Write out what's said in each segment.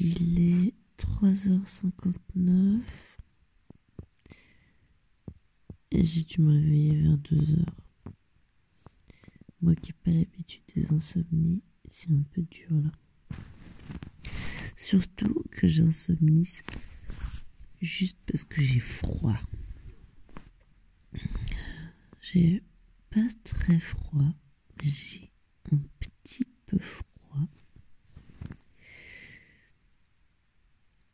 Il est 3h59. Et j'ai dû me réveiller vers 2h. Moi qui n'ai pas l'habitude des insomnies, c'est un peu dur là. Surtout que j'insomnise juste parce que j'ai froid. J'ai pas très froid, j'ai un petit peu froid.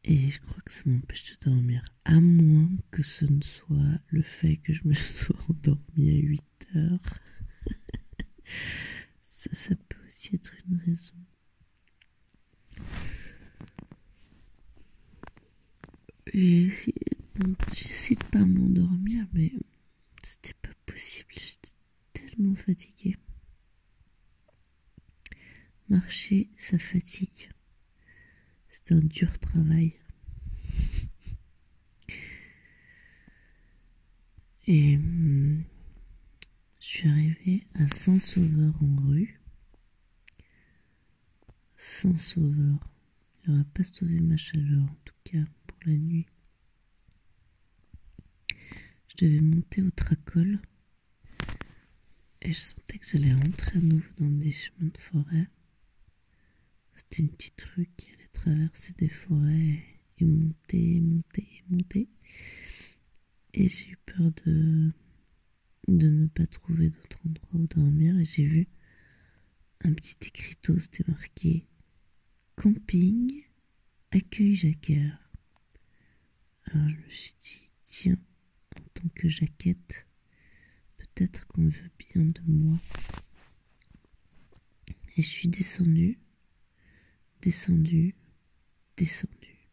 Et je crois que ça m'empêche de dormir. À moins que ce ne soit le fait que je me sois endormie à 8 heures. ça, ça peut aussi être une raison. J'essaie de pas m'endormir, mais c'était pas possible. J'étais tellement fatiguée. Marcher, ça fatigue. C'est un dur travail. Et hum, je suis arrivée à Saint-Sauveur en rue. Saint-Sauveur. Il n'aura pas sauvé ma chaleur, en tout cas pour la nuit. Je devais monter au tracol et je sentais que j'allais rentrer à nouveau dans des chemins de forêt. C'était une petite rue qui allait traverser des forêts et monter, monter, monter. Et j'ai eu peur de, de ne pas trouver d'autre endroit où dormir. Et j'ai vu un petit écriteau, c'était marqué Camping, accueil Jacquard. Alors je me suis dit, tiens, en tant que jaquette, peut-être qu'on veut bien de moi. Et je suis descendue descendu, descendu,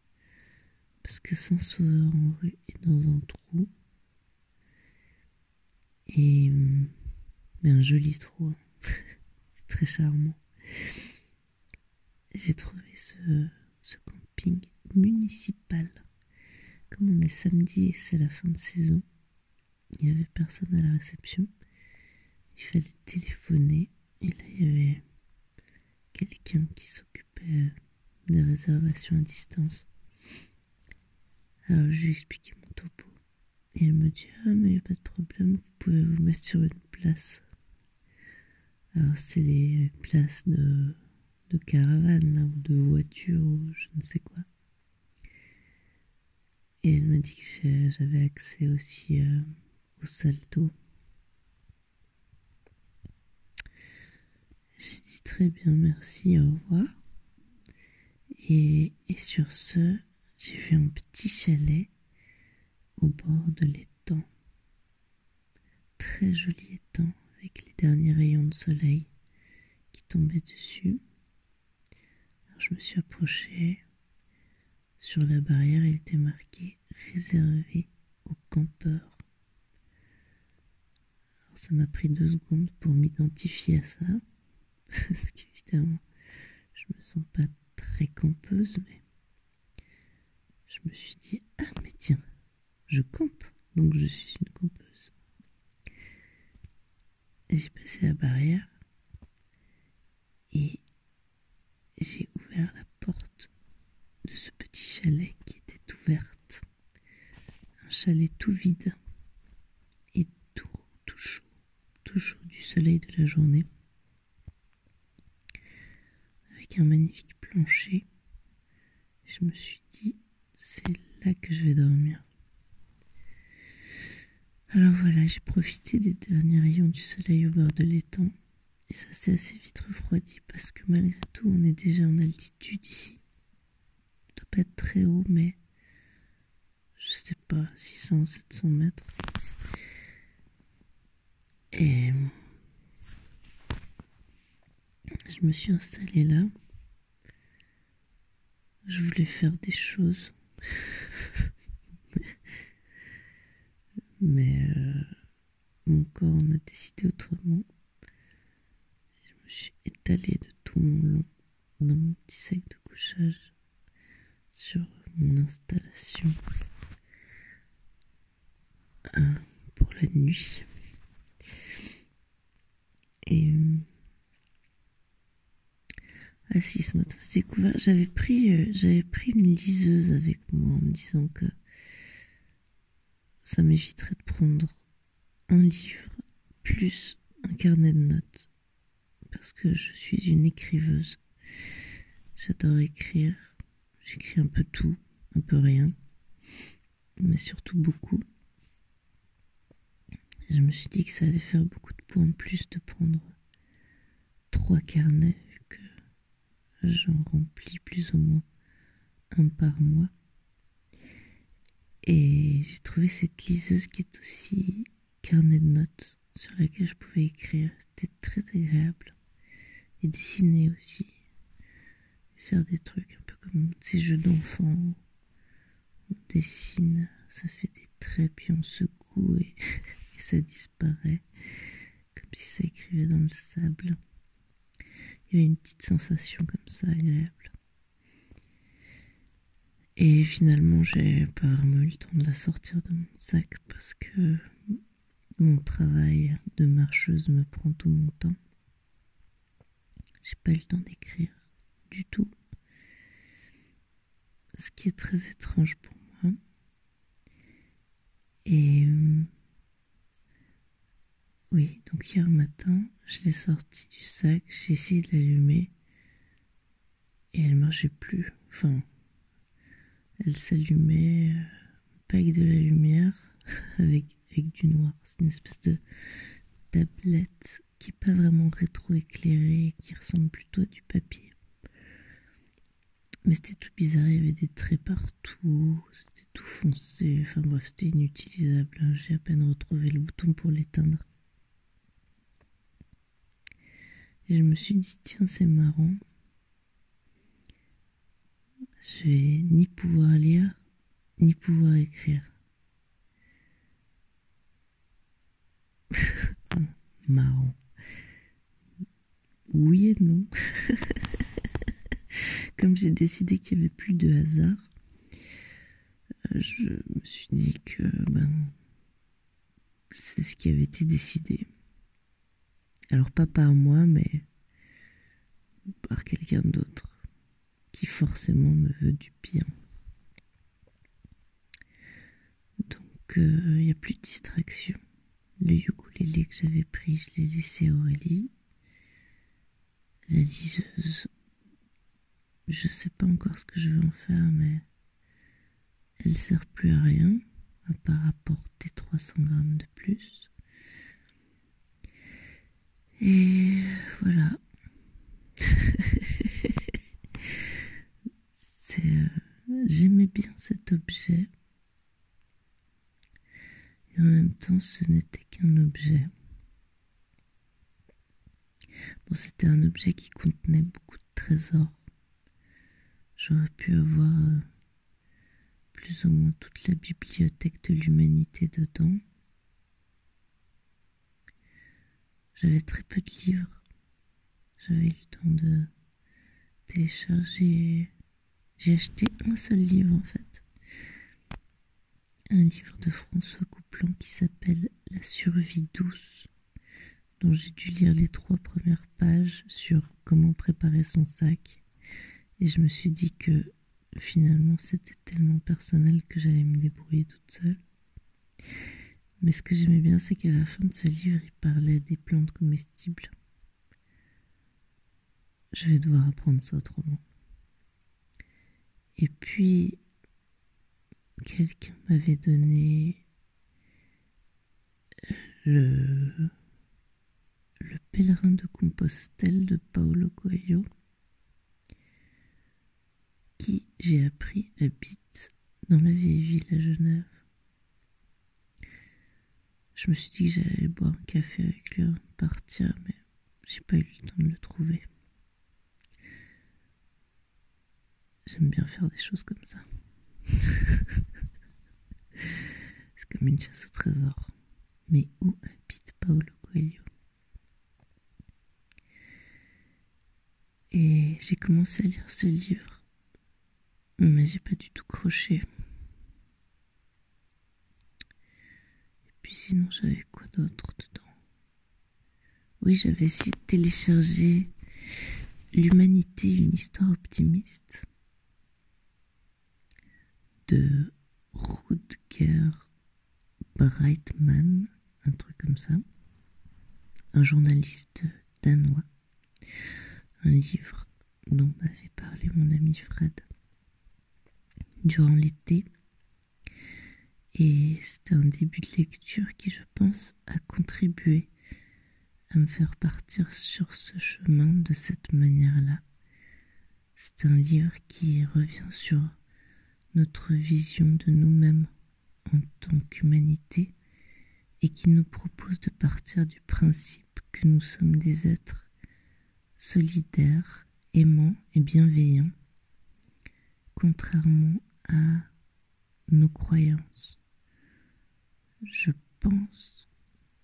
parce que sans sauveur en rue est dans un trou. Et mais un joli trou, c'est très charmant. J'ai trouvé ce, ce camping municipal. Comme on est samedi et c'est la fin de saison, il n'y avait personne à la réception. Il fallait téléphoner et là il y avait quelqu'un qui s'occupait des réservations à distance. Alors je lui ai expliqué mon topo. Et elle me dit Ah, mais il n'y a pas de problème, vous pouvez vous mettre sur une place. Alors c'est les places de, de caravane, là, ou de voiture, ou je ne sais quoi. Et elle m'a dit que j'avais accès aussi euh, au salto. J'ai dit très bien, merci, au revoir. Et, sur ce, j'ai vu un petit chalet au bord de l'étang. Très joli étang avec les derniers rayons de soleil qui tombaient dessus. Alors je me suis approchée. Sur la barrière, il était marqué réservé aux campeurs. Alors ça m'a pris deux secondes pour m'identifier à ça. Parce qu'évidemment, je me sens pas campeuse, mais je me suis dit, ah mais tiens, je campe, donc je suis une campeuse. J'ai passé la barrière et j'ai ouvert la porte de ce petit chalet qui était ouverte. Un chalet tout vide et tout, tout chaud, tout chaud du soleil de la journée. Avec un magnifique Je me suis dit, c'est là que je vais dormir. Alors voilà, j'ai profité des derniers rayons du soleil au bord de l'étang. Et ça s'est assez vite refroidi parce que malgré tout, on est déjà en altitude ici. Ça doit pas être très haut, mais je sais pas, 600, 700 mètres. Et je me suis installée là je voulais faire des choses. Mais euh, mon corps en a décidé autrement. Je me suis étalée de tout mon long dans mon petit sac de couchage sur mon installation euh, pour la nuit. Et euh, J'ai découvert. J'avais pris, euh, j'avais pris une liseuse avec moi en me disant que ça m'éviterait de prendre un livre plus un carnet de notes. Parce que je suis une écriveuse. J'adore écrire. J'écris un peu tout, un peu rien. Mais surtout beaucoup. je me suis dit que ça allait faire beaucoup de points en plus de prendre trois carnets j'en remplis plus ou moins un par mois. Et j'ai trouvé cette liseuse qui est aussi carnet de notes sur laquelle je pouvais écrire. C'était très agréable. Et dessiner aussi. Faire des trucs un peu comme ces jeux d'enfants. On dessine, ça fait des traits, puis on secoue et ça disparaît. Comme si ça écrivait dans le sable. Il y avait une petite sensation comme ça agréable. Et finalement, j'ai pas vraiment eu le temps de la sortir de mon sac parce que mon travail de marcheuse me prend tout mon temps. J'ai pas eu le temps d'écrire du tout. Ce qui est très étrange pour moi. Et euh, oui, donc hier matin, je l'ai sortie du sac, j'ai essayé de l'allumer et elle marchait plus. Enfin, elle s'allumait euh, pas avec de la lumière, avec, avec du noir. C'est une espèce de tablette qui n'est pas vraiment rétro-éclairée, qui ressemble plutôt à du papier. Mais c'était tout bizarre, il y avait des traits partout, c'était tout foncé, enfin bref, c'était inutilisable. J'ai à peine retrouvé le bouton pour l'éteindre. Et je me suis dit, tiens, c'est marrant. Je vais ni pouvoir lire, ni pouvoir écrire. marrant. Oui et non. Comme j'ai décidé qu'il n'y avait plus de hasard, je me suis dit que ben, c'est ce qui avait été décidé. Alors pas par moi, mais par quelqu'un d'autre qui forcément me veut du bien. Donc euh, il n'y a plus de distraction. Le ukulélé que j'avais pris, je l'ai laissé à Aurélie. La liseuse, je sais pas encore ce que je veux en faire, mais elle sert plus à rien, à part apporter 300 grammes de plus. Et voilà. Euh, j'aimais bien cet objet. Et en même temps, ce n'était qu'un objet. Bon, c'était un objet qui contenait beaucoup de trésors. J'aurais pu avoir euh, plus ou moins toute la bibliothèque de l'humanité dedans. J'avais très peu de livres. J'avais le temps de télécharger. J'ai acheté un seul livre en fait. Un livre de François Couplan qui s'appelle La survie douce, dont j'ai dû lire les trois premières pages sur comment préparer son sac. Et je me suis dit que finalement c'était tellement personnel que j'allais me débrouiller toute seule. Mais ce que j'aimais bien, c'est qu'à la fin de ce livre, il parlait des plantes comestibles. Je vais devoir apprendre ça autrement. Et puis, quelqu'un m'avait donné le, le pèlerin de Compostelle de Paolo Coelho, qui, j'ai appris, habite dans la vieille ville à Genève. Je me suis dit que j'allais boire un café avec lui, partir, mais j'ai pas eu le temps de le trouver. J'aime bien faire des choses comme ça. C'est comme une chasse au trésor. Mais où habite Paolo Coelho? Et j'ai commencé à lire ce livre, mais j'ai pas du tout croché. Sinon, j'avais quoi d'autre dedans? Oui, j'avais essayé de télécharger L'humanité, une histoire optimiste de Rutger Breitman, un truc comme ça, un journaliste danois, un livre dont m'avait parlé mon ami Fred durant l'été. Et c'était un début de lecture qui, je pense, a contribué à me faire partir sur ce chemin de cette manière-là. C'est un livre qui revient sur notre vision de nous-mêmes en tant qu'humanité et qui nous propose de partir du principe que nous sommes des êtres solidaires, aimants et bienveillants, contrairement à nos croyances. Je pense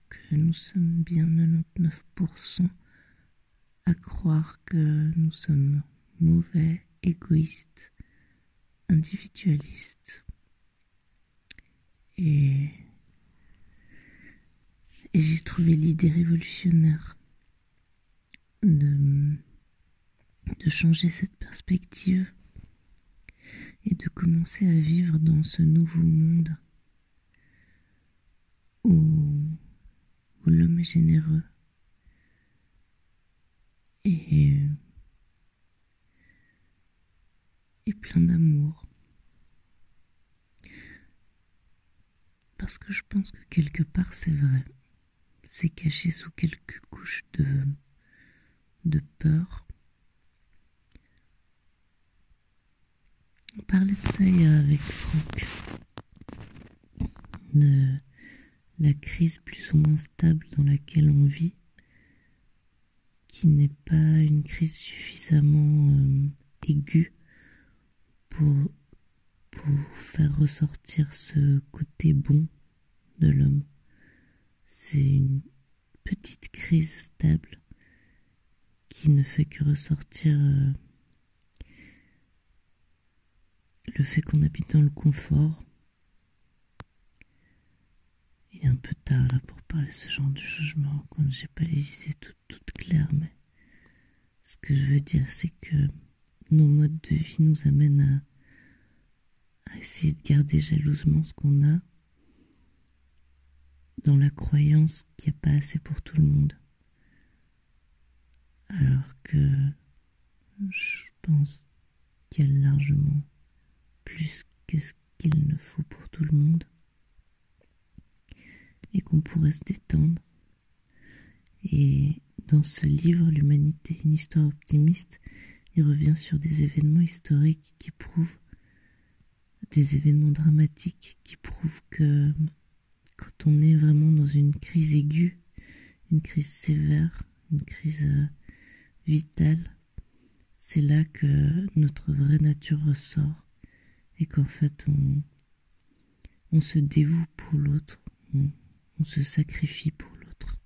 que nous sommes bien 99% à croire que nous sommes mauvais, égoïstes, individualistes. Et, j'ai trouvé l'idée révolutionnaire de changer cette perspective et de commencer à vivre dans ce nouveau monde où, l'homme est généreux et, et plein d'amour. Parce que je pense que quelque part c'est vrai. C'est caché sous quelques couches de, de peur On parlait de ça avec Franck, de la crise plus ou moins stable dans laquelle on vit, qui n'est pas une crise suffisamment euh, aiguë pour, pour faire ressortir ce côté bon de l'homme. C'est une petite crise stable qui ne fait que ressortir euh, le fait qu'on habite dans le confort. Il est un peu pour parler ce genre de rends compte, j'ai pas les idées toutes, claires, mais ce que je veux dire, c'est que nos modes de vie nous amènent à, à essayer de garder jalousement ce qu'on a dans la croyance qu'il n'y a pas assez pour tout le monde. Alors que je pense qu'il y a largement plus que ce qu'il ne faut pour tout le monde et qu'on pourrait se détendre. Et dans ce livre, L'humanité, une histoire optimiste, il revient sur des événements historiques qui prouvent, des événements dramatiques qui prouvent que quand on est vraiment dans une crise aiguë, une crise sévère, une crise euh, vitale, c'est là que notre vraie nature ressort et qu'en fait on, se dévoue pour l'autre, on, se sacrifie pour l'autre,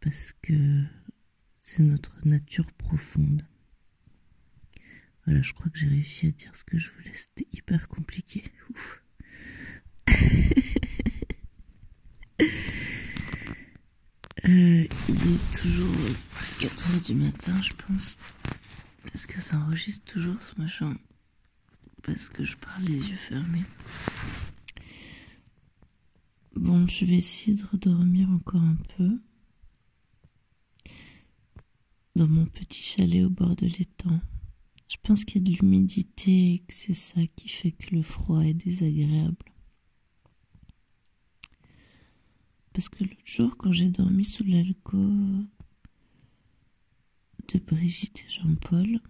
parce que c'est notre nature profonde. Voilà, je crois que j'ai réussi à dire ce que je voulais, c'était hyper compliqué. Ouf. Euh, il est toujours 4 heures du matin, je pense. Est-ce que ça enregistre toujours ce machin? Parce que je parle les yeux fermés. Bon, je vais essayer de redormir encore un peu dans mon petit chalet au bord de l'étang. Je pense qu'il y a de l'humidité et que c'est ça qui fait que le froid est désagréable. Parce que l'autre jour, quand j'ai dormi sous l'alcool de Brigitte et Jean-Paul,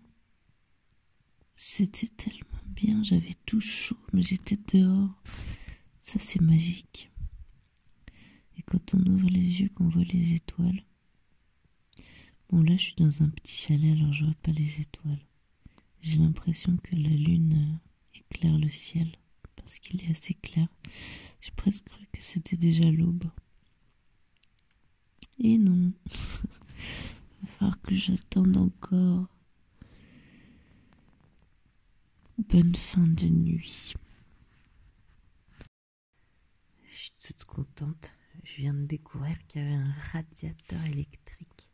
c'était tellement bien, j'avais tout chaud, mais j'étais dehors. Ça, c'est magique. Quand on ouvre les yeux, qu'on voit les étoiles. Bon, là, je suis dans un petit chalet, alors je vois pas les étoiles. J'ai l'impression que la lune euh, éclaire le ciel, parce qu'il est assez clair. J'ai presque cru que c'était déjà l'aube. Et non. Il va falloir que j'attende encore. Bonne fin de nuit. Je suis toute contente. Je viens de découvrir qu'il y avait un radiateur électrique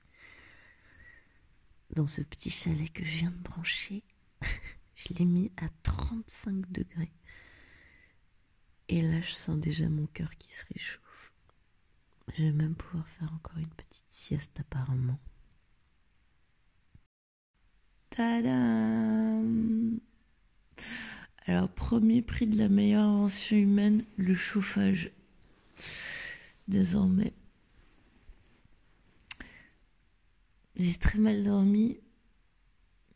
dans ce petit chalet que je viens de brancher, je l'ai mis à 35 degrés. Et là, je sens déjà mon cœur qui se réchauffe. Je vais même pouvoir faire encore une petite sieste apparemment. Tadam Alors, premier prix de la meilleure invention humaine, le chauffage. Désormais. J'ai très mal dormi,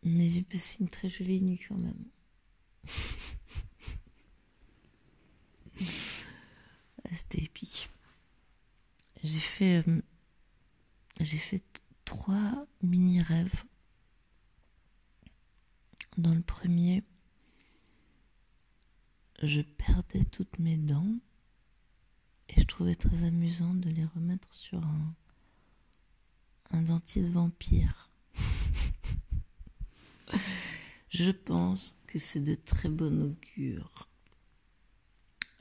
mais j'ai passé une très jolie nuit quand même. C'était épique. J'ai fait, euh, j'ai fait trois mini rêves. Dans le premier, je perdais toutes mes dents et je trouvais très amusant de les remettre sur un, dentier de vampire. je pense que c'est de très bon augure.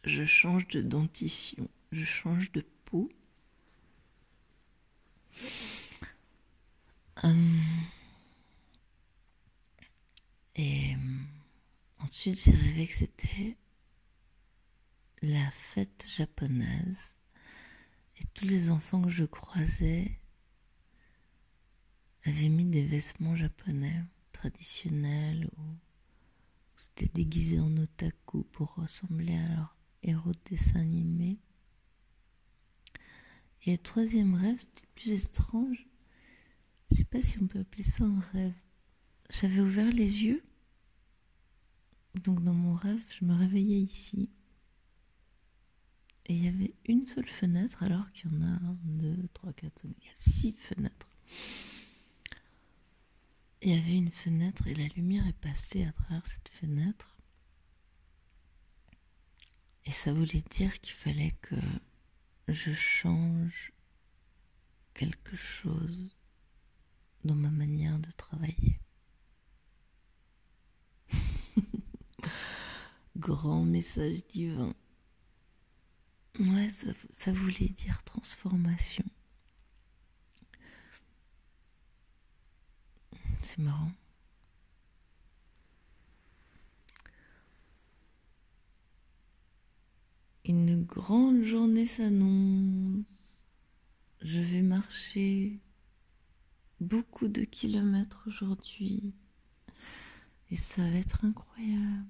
Je change de dentition, je change de peau. Hum. Et hum, ensuite, j'ai rêvé que c'était la fête japonaise et tous les enfants que je croisais avaient mis des vêtements japonais traditionnels ou c'était déguisé en otaku pour ressembler à leur héros de dessin animé. Et le troisième rêve, c'était plus étrange. Je sais pas si on peut appeler ça un rêve. J'avais ouvert les yeux. Donc dans mon rêve, je me réveillais ici. Et il y avait une seule fenêtre alors qu'il y en a un, deux, trois, quatre, cinq, il y a six fenêtres. Il y avait une fenêtre et la lumière est passée à travers cette fenêtre. Et ça voulait dire qu'il fallait que je change quelque chose dans ma manière de travailler. Grand message divin. Ouais, ça, voulait dire transformation. C'est marrant. Une grande journée s'annonce. Je vais marcher beaucoup de kilomètres aujourd'hui. Et ça va être incroyable.